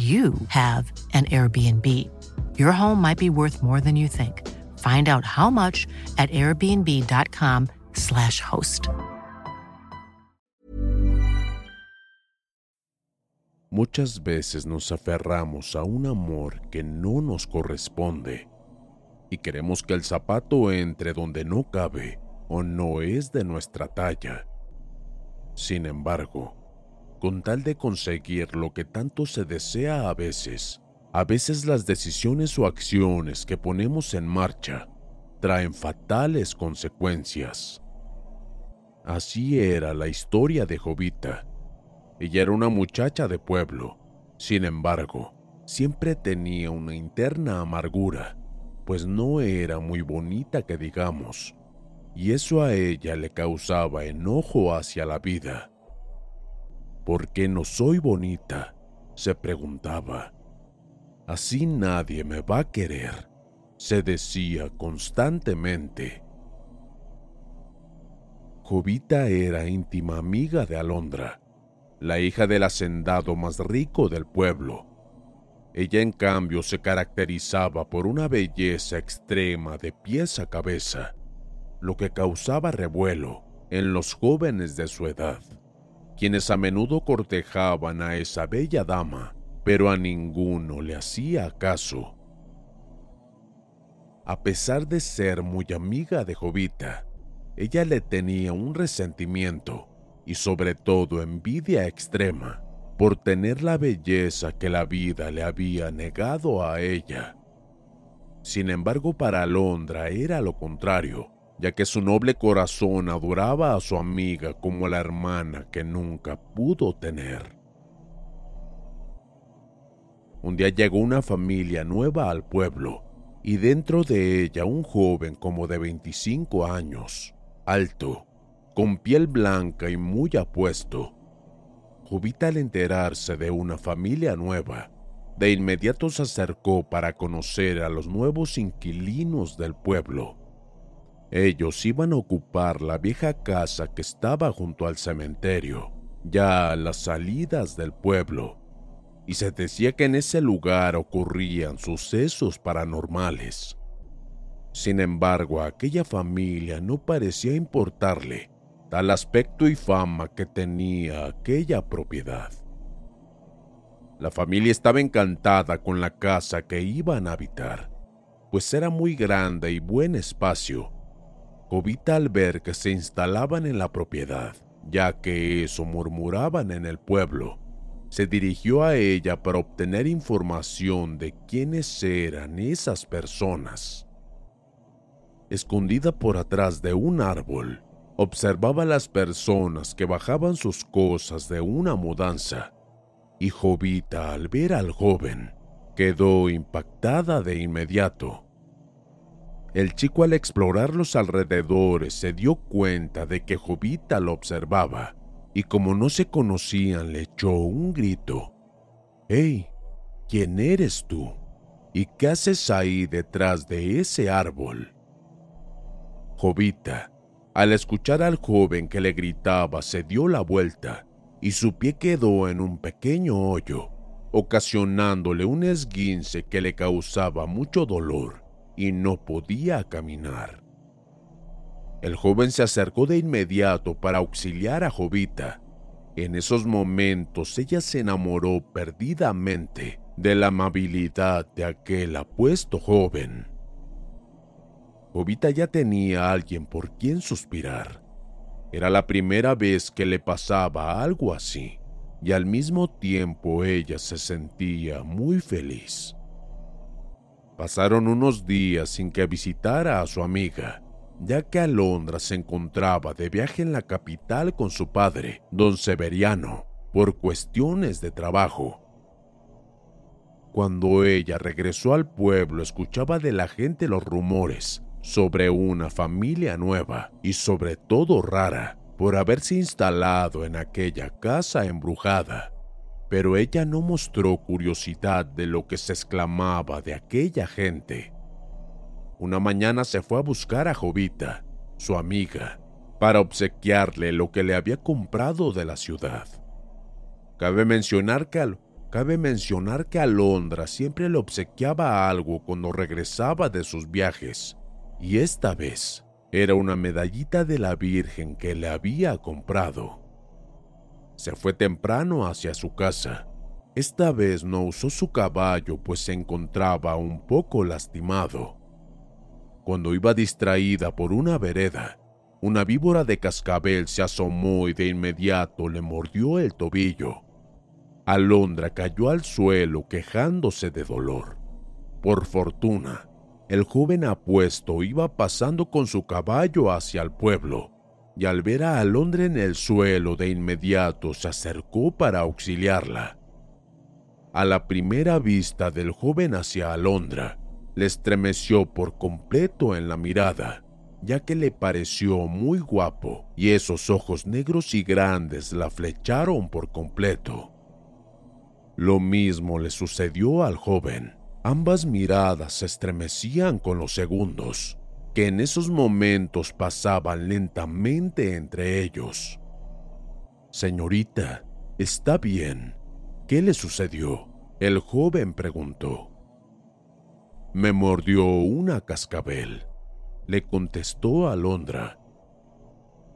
you have an Airbnb. Your home might be worth more than you think. Find out how much at airbnb.com/slash host. Muchas veces nos aferramos a un amor que no nos corresponde y queremos que el zapato entre donde no cabe o no es de nuestra talla. Sin embargo, con tal de conseguir lo que tanto se desea a veces, a veces las decisiones o acciones que ponemos en marcha traen fatales consecuencias. Así era la historia de Jovita. Ella era una muchacha de pueblo, sin embargo, siempre tenía una interna amargura, pues no era muy bonita que digamos, y eso a ella le causaba enojo hacia la vida. ¿Por qué no soy bonita? se preguntaba. Así nadie me va a querer, se decía constantemente. Jovita era íntima amiga de Alondra, la hija del hacendado más rico del pueblo. Ella en cambio se caracterizaba por una belleza extrema de pies a cabeza, lo que causaba revuelo en los jóvenes de su edad quienes a menudo cortejaban a esa bella dama, pero a ninguno le hacía caso. A pesar de ser muy amiga de Jovita, ella le tenía un resentimiento y sobre todo envidia extrema por tener la belleza que la vida le había negado a ella. Sin embargo, para Alondra era lo contrario ya que su noble corazón adoraba a su amiga como la hermana que nunca pudo tener. Un día llegó una familia nueva al pueblo y dentro de ella un joven como de 25 años, alto, con piel blanca y muy apuesto. Jubita al enterarse de una familia nueva, de inmediato se acercó para conocer a los nuevos inquilinos del pueblo ellos iban a ocupar la vieja casa que estaba junto al cementerio, ya a las salidas del pueblo, y se decía que en ese lugar ocurrían sucesos paranormales. Sin embargo, a aquella familia no parecía importarle tal aspecto y fama que tenía aquella propiedad. La familia estaba encantada con la casa que iban a habitar, pues era muy grande y buen espacio Jovita al ver que se instalaban en la propiedad, ya que eso murmuraban en el pueblo, se dirigió a ella para obtener información de quiénes eran esas personas. Escondida por atrás de un árbol, observaba a las personas que bajaban sus cosas de una mudanza, y Jovita al ver al joven quedó impactada de inmediato el chico al explorar los alrededores se dio cuenta de que Jovita lo observaba y como no se conocían le echó un grito. ¡Hey! ¿Quién eres tú? ¿Y qué haces ahí detrás de ese árbol? Jovita, al escuchar al joven que le gritaba, se dio la vuelta y su pie quedó en un pequeño hoyo, ocasionándole un esguince que le causaba mucho dolor y no podía caminar. El joven se acercó de inmediato para auxiliar a Jovita. En esos momentos ella se enamoró perdidamente de la amabilidad de aquel apuesto joven. Jovita ya tenía a alguien por quien suspirar. Era la primera vez que le pasaba algo así, y al mismo tiempo ella se sentía muy feliz. Pasaron unos días sin que visitara a su amiga, ya que Alondra se encontraba de viaje en la capital con su padre, don Severiano, por cuestiones de trabajo. Cuando ella regresó al pueblo escuchaba de la gente los rumores sobre una familia nueva y sobre todo rara por haberse instalado en aquella casa embrujada. Pero ella no mostró curiosidad de lo que se exclamaba de aquella gente. Una mañana se fue a buscar a Jovita, su amiga, para obsequiarle lo que le había comprado de la ciudad. Cabe mencionar que, cabe mencionar que Alondra siempre le obsequiaba algo cuando regresaba de sus viajes, y esta vez era una medallita de la Virgen que le había comprado. Se fue temprano hacia su casa. Esta vez no usó su caballo pues se encontraba un poco lastimado cuando iba distraída por una vereda, una víbora de cascabel se asomó y de inmediato le mordió el tobillo. Alondra cayó al suelo quejándose de dolor. Por fortuna, el joven apuesto iba pasando con su caballo hacia el pueblo, y al ver a Alondra en el suelo de inmediato se acercó para auxiliarla. A la primera vista del joven hacia Alondra, le estremeció por completo en la mirada, ya que le pareció muy guapo y esos ojos negros y grandes la flecharon por completo. Lo mismo le sucedió al joven. Ambas miradas se estremecían con los segundos, que en esos momentos pasaban lentamente entre ellos. Señorita, ¿está bien? ¿Qué le sucedió? El joven preguntó. Me mordió una cascabel, le contestó Alondra.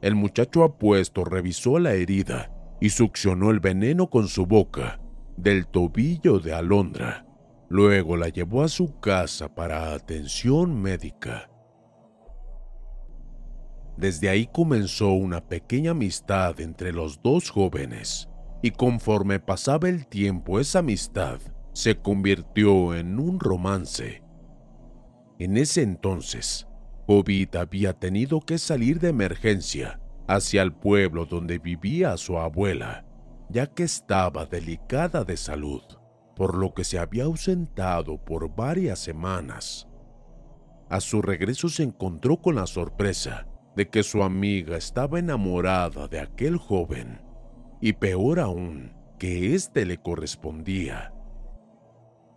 El muchacho apuesto revisó la herida y succionó el veneno con su boca del tobillo de Alondra. Luego la llevó a su casa para atención médica. Desde ahí comenzó una pequeña amistad entre los dos jóvenes, y conforme pasaba el tiempo esa amistad se convirtió en un romance en ese entonces, Jovita había tenido que salir de emergencia hacia el pueblo donde vivía su abuela, ya que estaba delicada de salud, por lo que se había ausentado por varias semanas. A su regreso se encontró con la sorpresa de que su amiga estaba enamorada de aquel joven, y peor aún, que éste le correspondía.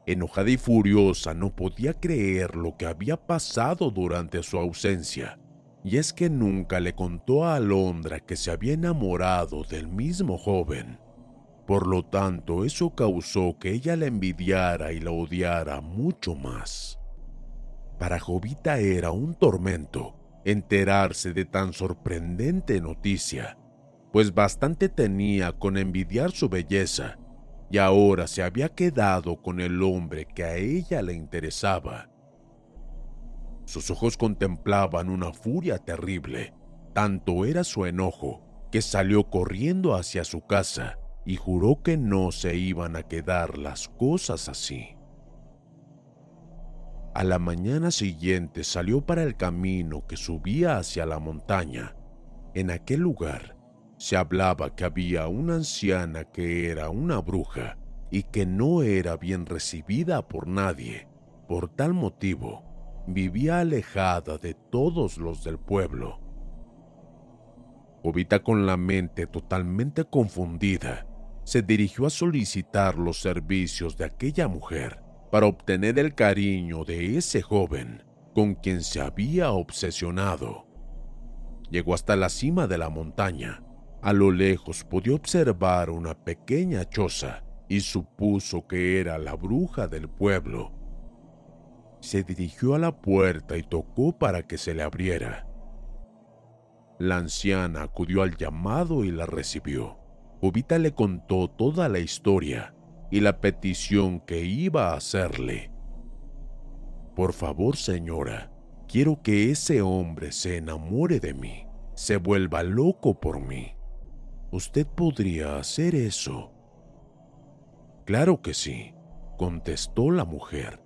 Enojada y furiosa no podía creer lo que había pasado durante su ausencia, y es que nunca le contó a Alondra que se había enamorado del mismo joven. Por lo tanto, eso causó que ella la envidiara y la odiara mucho más. Para Jovita era un tormento enterarse de tan sorprendente noticia, pues bastante tenía con envidiar su belleza y ahora se había quedado con el hombre que a ella le interesaba. Sus ojos contemplaban una furia terrible. Tanto era su enojo que salió corriendo hacia su casa y juró que no se iban a quedar las cosas así. A la mañana siguiente salió para el camino que subía hacia la montaña. En aquel lugar se hablaba que había una anciana que era una bruja y que no era bien recibida por nadie. Por tal motivo, vivía alejada de todos los del pueblo. Jovita con la mente totalmente confundida, se dirigió a solicitar los servicios de aquella mujer para obtener el cariño de ese joven con quien se había obsesionado. Llegó hasta la cima de la montaña. A lo lejos podía observar una pequeña choza y supuso que era la bruja del pueblo. Se dirigió a la puerta y tocó para que se le abriera. La anciana acudió al llamado y la recibió. Jovita le contó toda la historia y la petición que iba a hacerle. Por favor, señora, quiero que ese hombre se enamore de mí, se vuelva loco por mí. ¿Usted podría hacer eso? Claro que sí, contestó la mujer.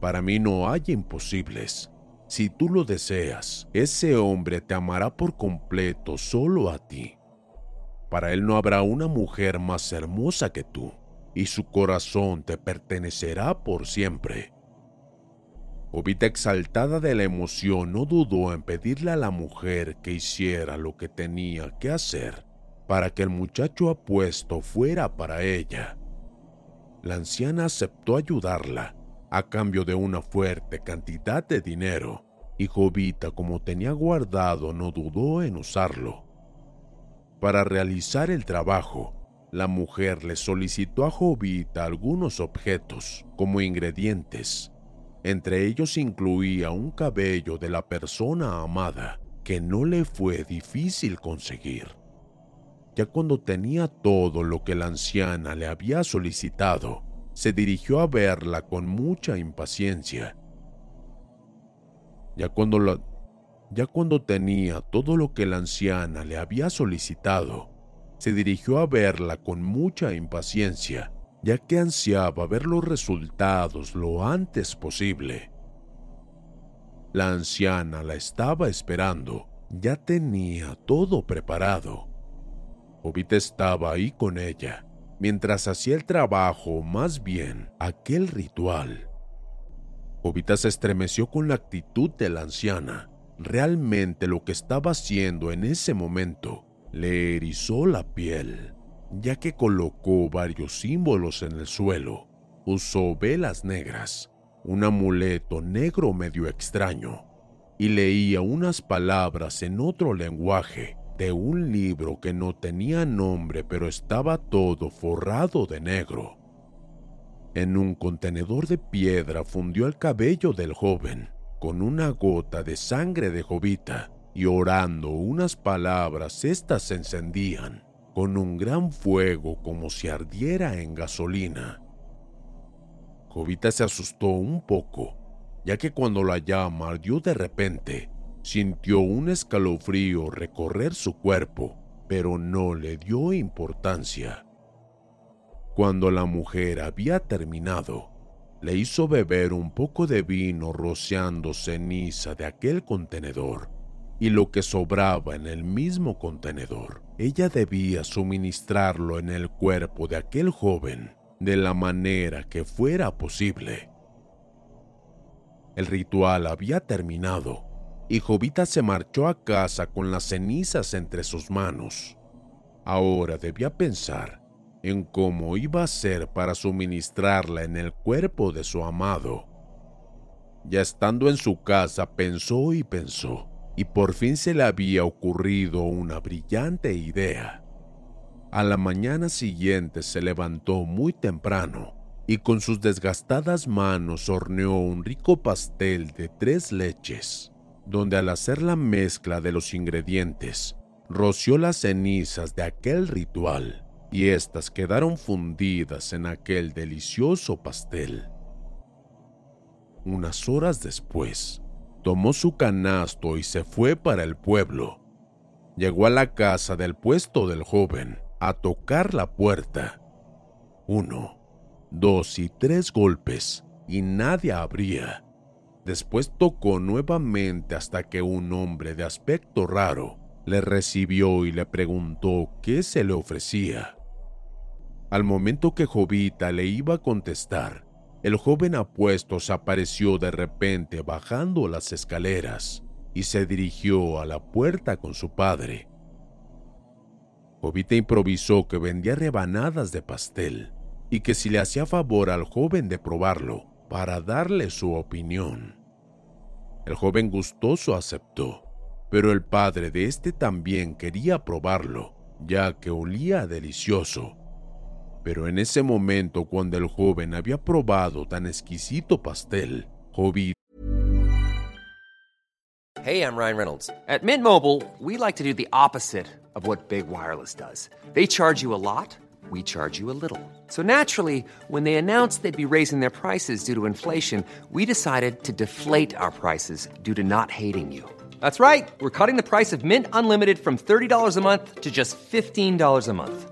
Para mí no hay imposibles. Si tú lo deseas, ese hombre te amará por completo solo a ti. Para él no habrá una mujer más hermosa que tú y su corazón te pertenecerá por siempre. Jovita exaltada de la emoción no dudó en pedirle a la mujer que hiciera lo que tenía que hacer para que el muchacho apuesto fuera para ella. La anciana aceptó ayudarla a cambio de una fuerte cantidad de dinero y Jovita como tenía guardado no dudó en usarlo. Para realizar el trabajo, la mujer le solicitó a Jovita algunos objetos como ingredientes. Entre ellos incluía un cabello de la persona amada que no le fue difícil conseguir. Ya cuando tenía todo lo que la anciana le había solicitado, se dirigió a verla con mucha impaciencia. Ya cuando, ya cuando tenía todo lo que la anciana le había solicitado, se dirigió a verla con mucha impaciencia, ya que ansiaba ver los resultados lo antes posible. La anciana la estaba esperando, ya tenía todo preparado. Jovita estaba ahí con ella, mientras hacía el trabajo, más bien aquel ritual. Jovita se estremeció con la actitud de la anciana. Realmente lo que estaba haciendo en ese momento le erizó la piel, ya que colocó varios símbolos en el suelo. Usó velas negras, un amuleto negro medio extraño, y leía unas palabras en otro lenguaje de un libro que no tenía nombre pero estaba todo forrado de negro. En un contenedor de piedra fundió el cabello del joven con una gota de sangre de jovita y orando unas palabras, éstas se encendían con un gran fuego como si ardiera en gasolina. Jovita se asustó un poco, ya que cuando la llama ardió de repente, sintió un escalofrío recorrer su cuerpo, pero no le dio importancia. Cuando la mujer había terminado, le hizo beber un poco de vino rociando ceniza de aquel contenedor y lo que sobraba en el mismo contenedor, ella debía suministrarlo en el cuerpo de aquel joven de la manera que fuera posible. El ritual había terminado y Jovita se marchó a casa con las cenizas entre sus manos. Ahora debía pensar en cómo iba a ser para suministrarla en el cuerpo de su amado. Ya estando en su casa pensó y pensó y por fin se le había ocurrido una brillante idea. A la mañana siguiente se levantó muy temprano y con sus desgastadas manos horneó un rico pastel de tres leches, donde al hacer la mezcla de los ingredientes, roció las cenizas de aquel ritual y éstas quedaron fundidas en aquel delicioso pastel. Unas horas después, tomó su canasto y se fue para el pueblo. Llegó a la casa del puesto del joven a tocar la puerta. Uno, dos y tres golpes y nadie abría. Después tocó nuevamente hasta que un hombre de aspecto raro le recibió y le preguntó qué se le ofrecía. Al momento que Jovita le iba a contestar, el joven apuesto se apareció de repente bajando las escaleras y se dirigió a la puerta con su padre. Jovita improvisó que vendía rebanadas de pastel y que si le hacía favor al joven de probarlo para darle su opinión. El joven gustoso aceptó, pero el padre de este también quería probarlo, ya que olía delicioso. Pero en ese momento, cuando el joven había probado tan exquisito pastel, Jovita Hey, I'm Ryan Reynolds. At Mint Mobile, we like to do the opposite of what Big Wireless does. They charge you a lot, we charge you a little. So naturally, when they announced they'd be raising their prices due to inflation, we decided to deflate our prices due to not hating you. That's right. We're cutting the price of Mint Unlimited from $30 a month to just $15 a month.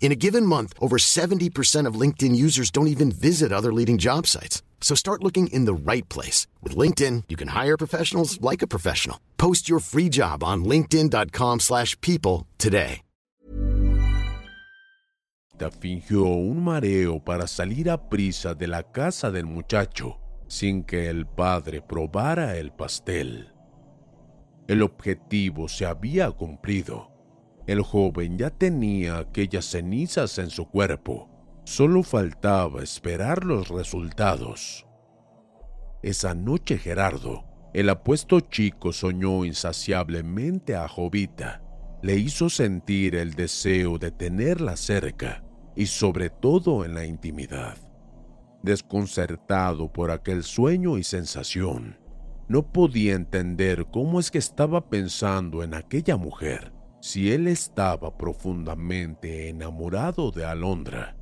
In a given month, over 70% of LinkedIn users don't even visit other leading job sites. So start looking in the right place. With LinkedIn, you can hire professionals like a professional. Post your free job on linkedin.com slash people today. fingió un mareo para salir a prisa de la casa del muchacho sin que el padre probara el pastel. El objetivo se había cumplido. El joven ya tenía aquellas cenizas en su cuerpo. Solo faltaba esperar los resultados. Esa noche Gerardo, el apuesto chico, soñó insaciablemente a Jovita. Le hizo sentir el deseo de tenerla cerca y sobre todo en la intimidad. Desconcertado por aquel sueño y sensación, no podía entender cómo es que estaba pensando en aquella mujer si él estaba profundamente enamorado de Alondra.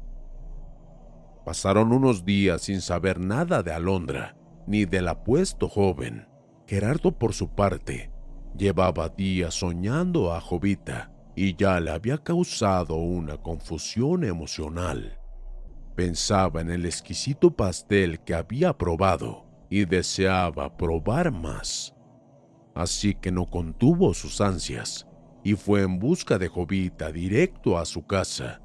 Pasaron unos días sin saber nada de Alondra ni del apuesto joven. Gerardo, por su parte, llevaba días soñando a Jovita y ya le había causado una confusión emocional. Pensaba en el exquisito pastel que había probado y deseaba probar más. Así que no contuvo sus ansias y fue en busca de Jovita directo a su casa.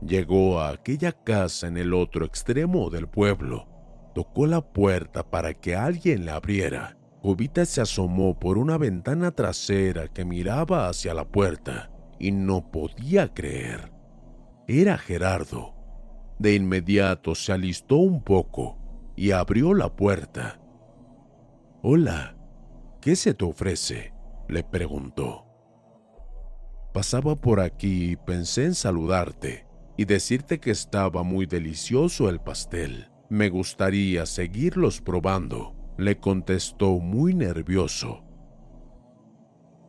Llegó a aquella casa en el otro extremo del pueblo. Tocó la puerta para que alguien la abriera. Jovita se asomó por una ventana trasera que miraba hacia la puerta y no podía creer. Era Gerardo. De inmediato se alistó un poco y abrió la puerta. Hola, ¿qué se te ofrece? le preguntó. Pasaba por aquí y pensé en saludarte y decirte que estaba muy delicioso el pastel. Me gustaría seguirlos probando, le contestó muy nervioso.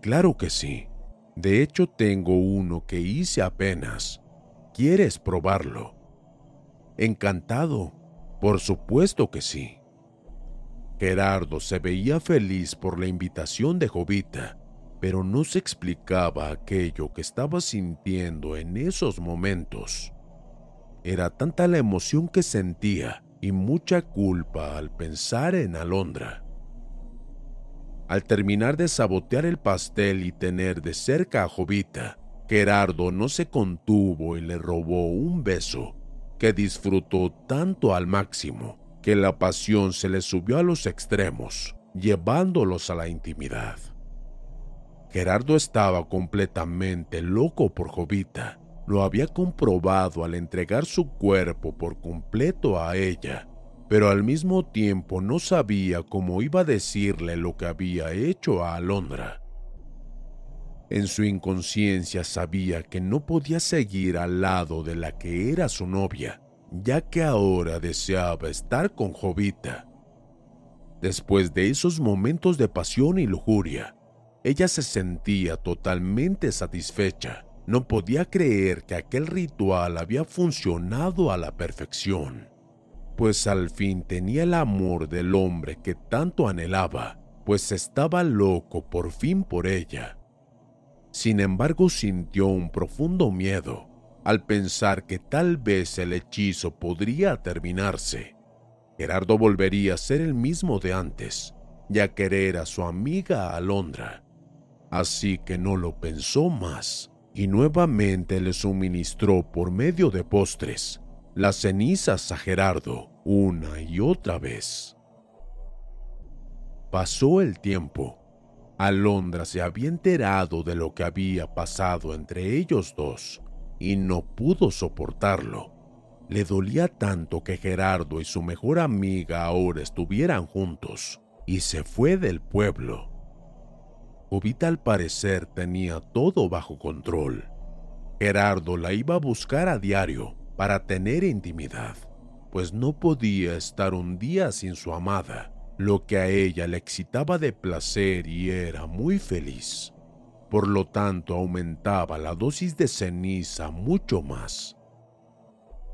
Claro que sí. De hecho, tengo uno que hice apenas. ¿Quieres probarlo? Encantado. Por supuesto que sí. Gerardo se veía feliz por la invitación de Jovita, pero no se explicaba aquello que estaba sintiendo en esos momentos. Era tanta la emoción que sentía y mucha culpa al pensar en Alondra. Al terminar de sabotear el pastel y tener de cerca a Jovita, Gerardo no se contuvo y le robó un beso que disfrutó tanto al máximo que la pasión se le subió a los extremos, llevándolos a la intimidad. Gerardo estaba completamente loco por Jovita. Lo había comprobado al entregar su cuerpo por completo a ella, pero al mismo tiempo no sabía cómo iba a decirle lo que había hecho a Alondra. En su inconsciencia sabía que no podía seguir al lado de la que era su novia, ya que ahora deseaba estar con Jovita. Después de esos momentos de pasión y lujuria, ella se sentía totalmente satisfecha. No podía creer que aquel ritual había funcionado a la perfección, pues al fin tenía el amor del hombre que tanto anhelaba, pues estaba loco por fin por ella. Sin embargo, sintió un profundo miedo, al pensar que tal vez el hechizo podría terminarse. Gerardo volvería a ser el mismo de antes y a querer a su amiga Alondra. Así que no lo pensó más y nuevamente le suministró por medio de postres las cenizas a Gerardo una y otra vez. Pasó el tiempo. Alondra se había enterado de lo que había pasado entre ellos dos y no pudo soportarlo. Le dolía tanto que Gerardo y su mejor amiga ahora estuvieran juntos y se fue del pueblo. Jovita al parecer tenía todo bajo control. Gerardo la iba a buscar a diario para tener intimidad, pues no podía estar un día sin su amada lo que a ella le excitaba de placer y era muy feliz. Por lo tanto, aumentaba la dosis de ceniza mucho más.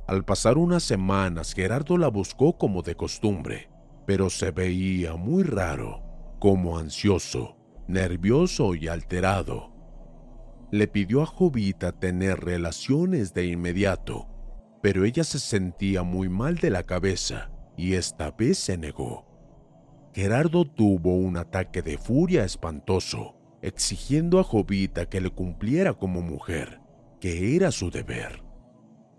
Al pasar unas semanas, Gerardo la buscó como de costumbre, pero se veía muy raro, como ansioso, nervioso y alterado. Le pidió a Jovita tener relaciones de inmediato, pero ella se sentía muy mal de la cabeza y esta vez se negó. Gerardo tuvo un ataque de furia espantoso, exigiendo a Jovita que le cumpliera como mujer, que era su deber.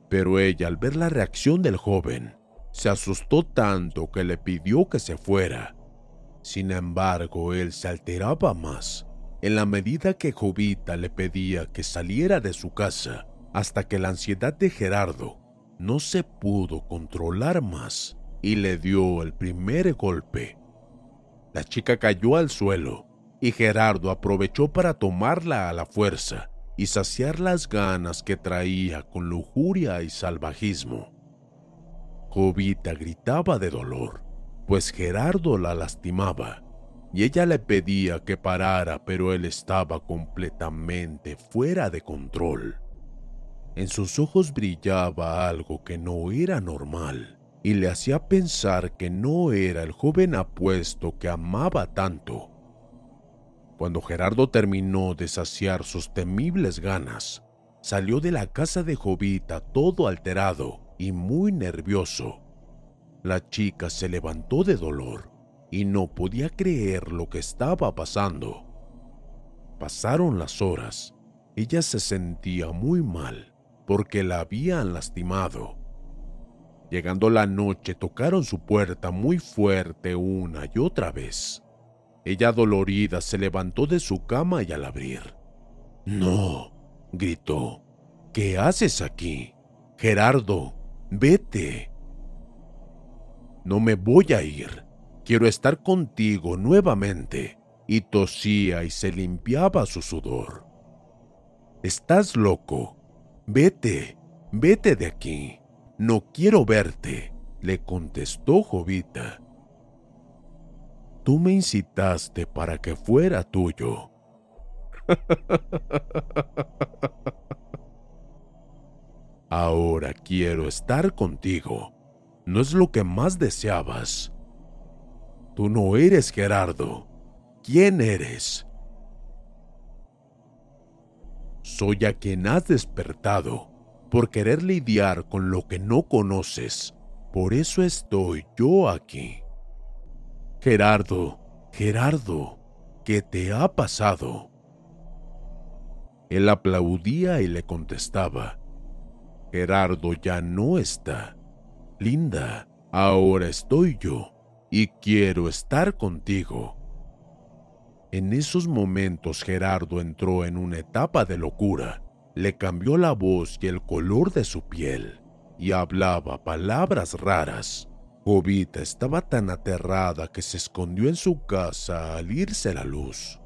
Pero ella, al ver la reacción del joven, se asustó tanto que le pidió que se fuera. Sin embargo, él se alteraba más. En la medida que Jovita le pedía que saliera de su casa, hasta que la ansiedad de Gerardo no se pudo controlar más y le dio el primer golpe. La chica cayó al suelo y Gerardo aprovechó para tomarla a la fuerza y saciar las ganas que traía con lujuria y salvajismo. Jovita gritaba de dolor, pues Gerardo la lastimaba y ella le pedía que parara, pero él estaba completamente fuera de control. En sus ojos brillaba algo que no era normal y le hacía pensar que no era el joven apuesto que amaba tanto. Cuando Gerardo terminó de saciar sus temibles ganas, salió de la casa de Jovita todo alterado y muy nervioso. La chica se levantó de dolor y no podía creer lo que estaba pasando. Pasaron las horas. Ella se sentía muy mal porque la habían lastimado Llegando la noche tocaron su puerta muy fuerte una y otra vez. Ella dolorida se levantó de su cama y al abrir. No, gritó. ¿Qué haces aquí? Gerardo, vete. No me voy a ir. Quiero estar contigo nuevamente. Y tosía y se limpiaba su sudor. Estás loco. Vete, vete de aquí. No quiero verte, le contestó Jovita. Tú me incitaste para que fuera tuyo. Ahora quiero estar contigo. No es lo que más deseabas. Tú no eres Gerardo. ¿Quién eres? Soy a quien has despertado por querer lidiar con lo que no conoces. Por eso estoy yo aquí. Gerardo, Gerardo, ¿qué te ha pasado? Él aplaudía y le contestaba, Gerardo ya no está. Linda, ahora estoy yo y quiero estar contigo. En esos momentos Gerardo entró en una etapa de locura le cambió la voz y el color de su piel y hablaba palabras raras. Jovita estaba tan aterrada que se escondió en su casa al irse la luz.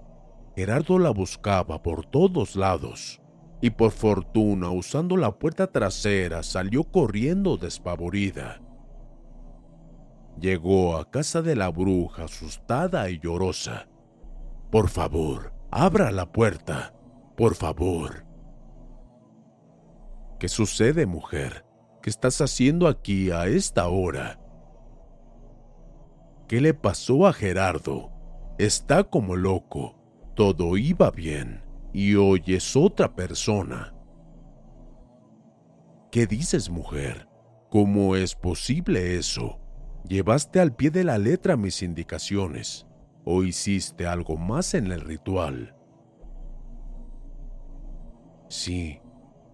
Gerardo la buscaba por todos lados y por fortuna usando la puerta trasera salió corriendo despavorida. Llegó a casa de la bruja asustada y llorosa. Por favor, abra la puerta. Por favor. ¿Qué sucede, mujer? ¿Qué estás haciendo aquí a esta hora? ¿Qué le pasó a Gerardo? Está como loco. Todo iba bien y hoy es otra persona. ¿Qué dices, mujer? ¿Cómo es posible eso? ¿Llevaste al pie de la letra mis indicaciones o hiciste algo más en el ritual? Sí,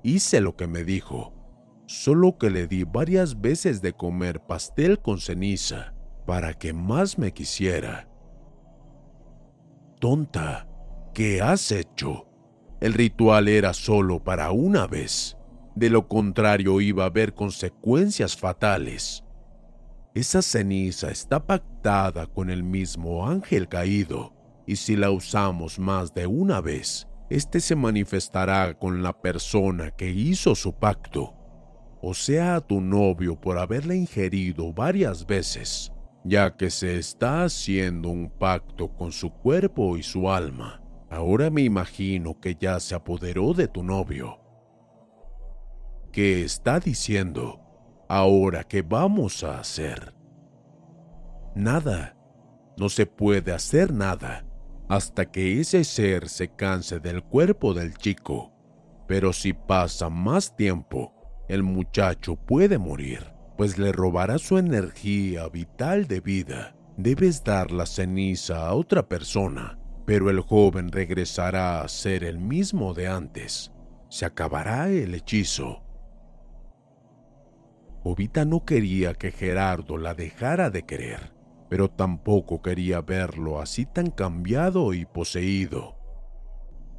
hice lo que me dijo, solo que le di varias veces de comer pastel con ceniza para que más me quisiera. Tonta, ¿qué has hecho? El ritual era solo para una vez. De lo contrario iba a haber consecuencias fatales. Esa ceniza está pactada con el mismo ángel caído, y si la usamos más de una vez, éste se manifestará con la persona que hizo su pacto, o sea, a tu novio por haberla ingerido varias veces, ya que se está haciendo un pacto con su cuerpo y su alma. Ahora me imagino que ya se apoderó de tu novio ¿Qué está diciendo? Ahora, ¿qué vamos a hacer? Nada. No se puede hacer nada hasta que ese ser se canse del cuerpo del chico. Pero si pasa más tiempo, el muchacho puede morir, pues le robará su energía vital de vida. Debes dar la ceniza a otra persona, pero el joven regresará a ser el mismo de antes. Se acabará el hechizo Jovita no quería que Gerardo la dejara de querer, pero tampoco quería verlo así tan cambiado y poseído.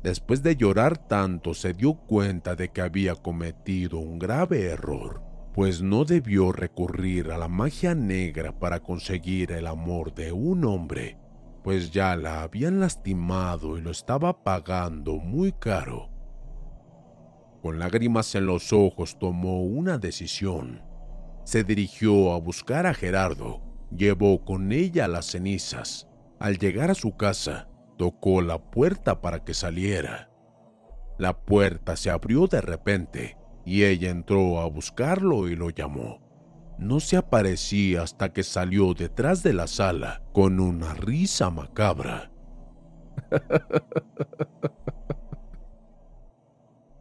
Después de llorar tanto se dio cuenta de que había cometido un grave error, pues no debió recurrir a la magia negra para conseguir el amor de un hombre, pues ya la habían lastimado y lo estaba pagando muy caro. Con lágrimas en los ojos tomó una decisión se dirigió a buscar a Gerardo. Llevó con ella las cenizas. Al llegar a su casa, tocó la puerta para que saliera. La puerta se abrió de repente y ella entró a buscarlo y lo llamó. No se aparecía hasta que salió detrás de la sala con una risa macabra.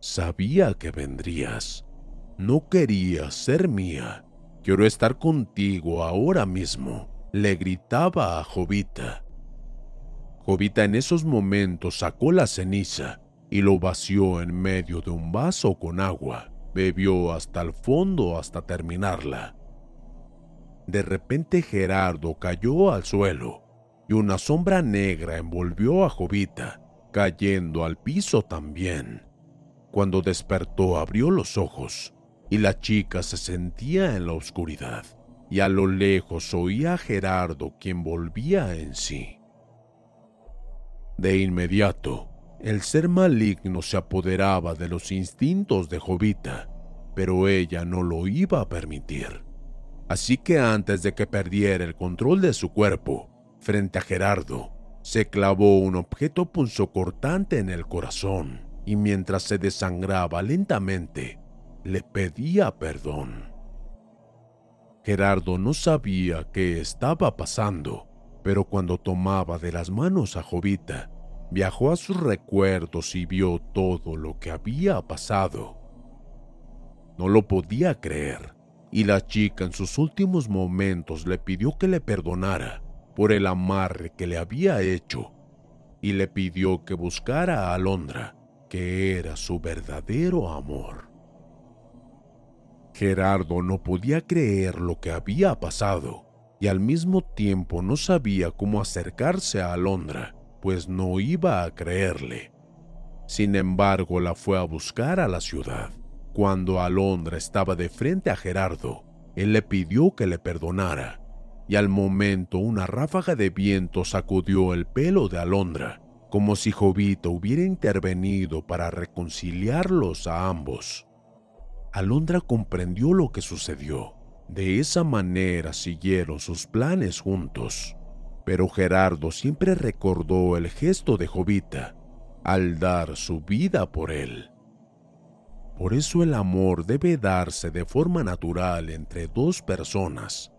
Sabía que vendrías. No querías ser mía Quiero estar contigo ahora mismo, le gritaba a Jovita. Jovita en esos momentos sacó la ceniza y lo vació en medio de un vaso con agua. Bebió hasta el fondo hasta terminarla. De repente Gerardo cayó al suelo y una sombra negra envolvió a Jovita, cayendo al piso también. Cuando despertó abrió los ojos y la chica se sentía en la oscuridad, y a lo lejos oía a Gerardo quien volvía en sí. De inmediato, el ser maligno se apoderaba de los instintos de Jovita, pero ella no lo iba a permitir. Así que antes de que perdiera el control de su cuerpo, frente a Gerardo, se clavó un objeto punzocortante en el corazón y mientras se desangraba lentamente, le pedía perdón. Gerardo no sabía qué estaba pasando, pero cuando tomaba de las manos a Jovita, viajó a sus recuerdos y vio todo lo que había pasado. No lo podía creer, y la chica en sus últimos momentos le pidió que le perdonara por el amarre que le había hecho, y le pidió que buscara a Alondra, que era su verdadero amor. Gerardo no podía creer lo que había pasado y al mismo tiempo no sabía cómo acercarse a Alondra, pues no iba a creerle. Sin embargo, la fue a buscar a la ciudad. Cuando Alondra estaba de frente a Gerardo, él le pidió que le perdonara, y al momento una ráfaga de viento sacudió el pelo de Alondra, como si Jovito hubiera intervenido para reconciliarlos a ambos. Alondra comprendió lo que sucedió. De esa manera siguieron sus planes juntos. Pero Gerardo siempre recordó el gesto de Jovita al dar su vida por él. Por eso el amor debe darse de forma natural entre dos personas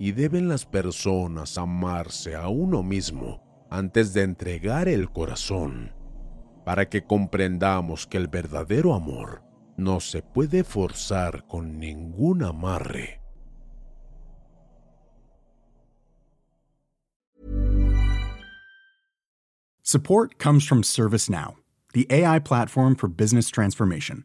y deben las personas amarse a uno mismo antes de entregar el corazón, para que comprendamos que el verdadero amor no se puede forzar con ningún amarre. Support comes from ServiceNow, the AI platform for business transformation.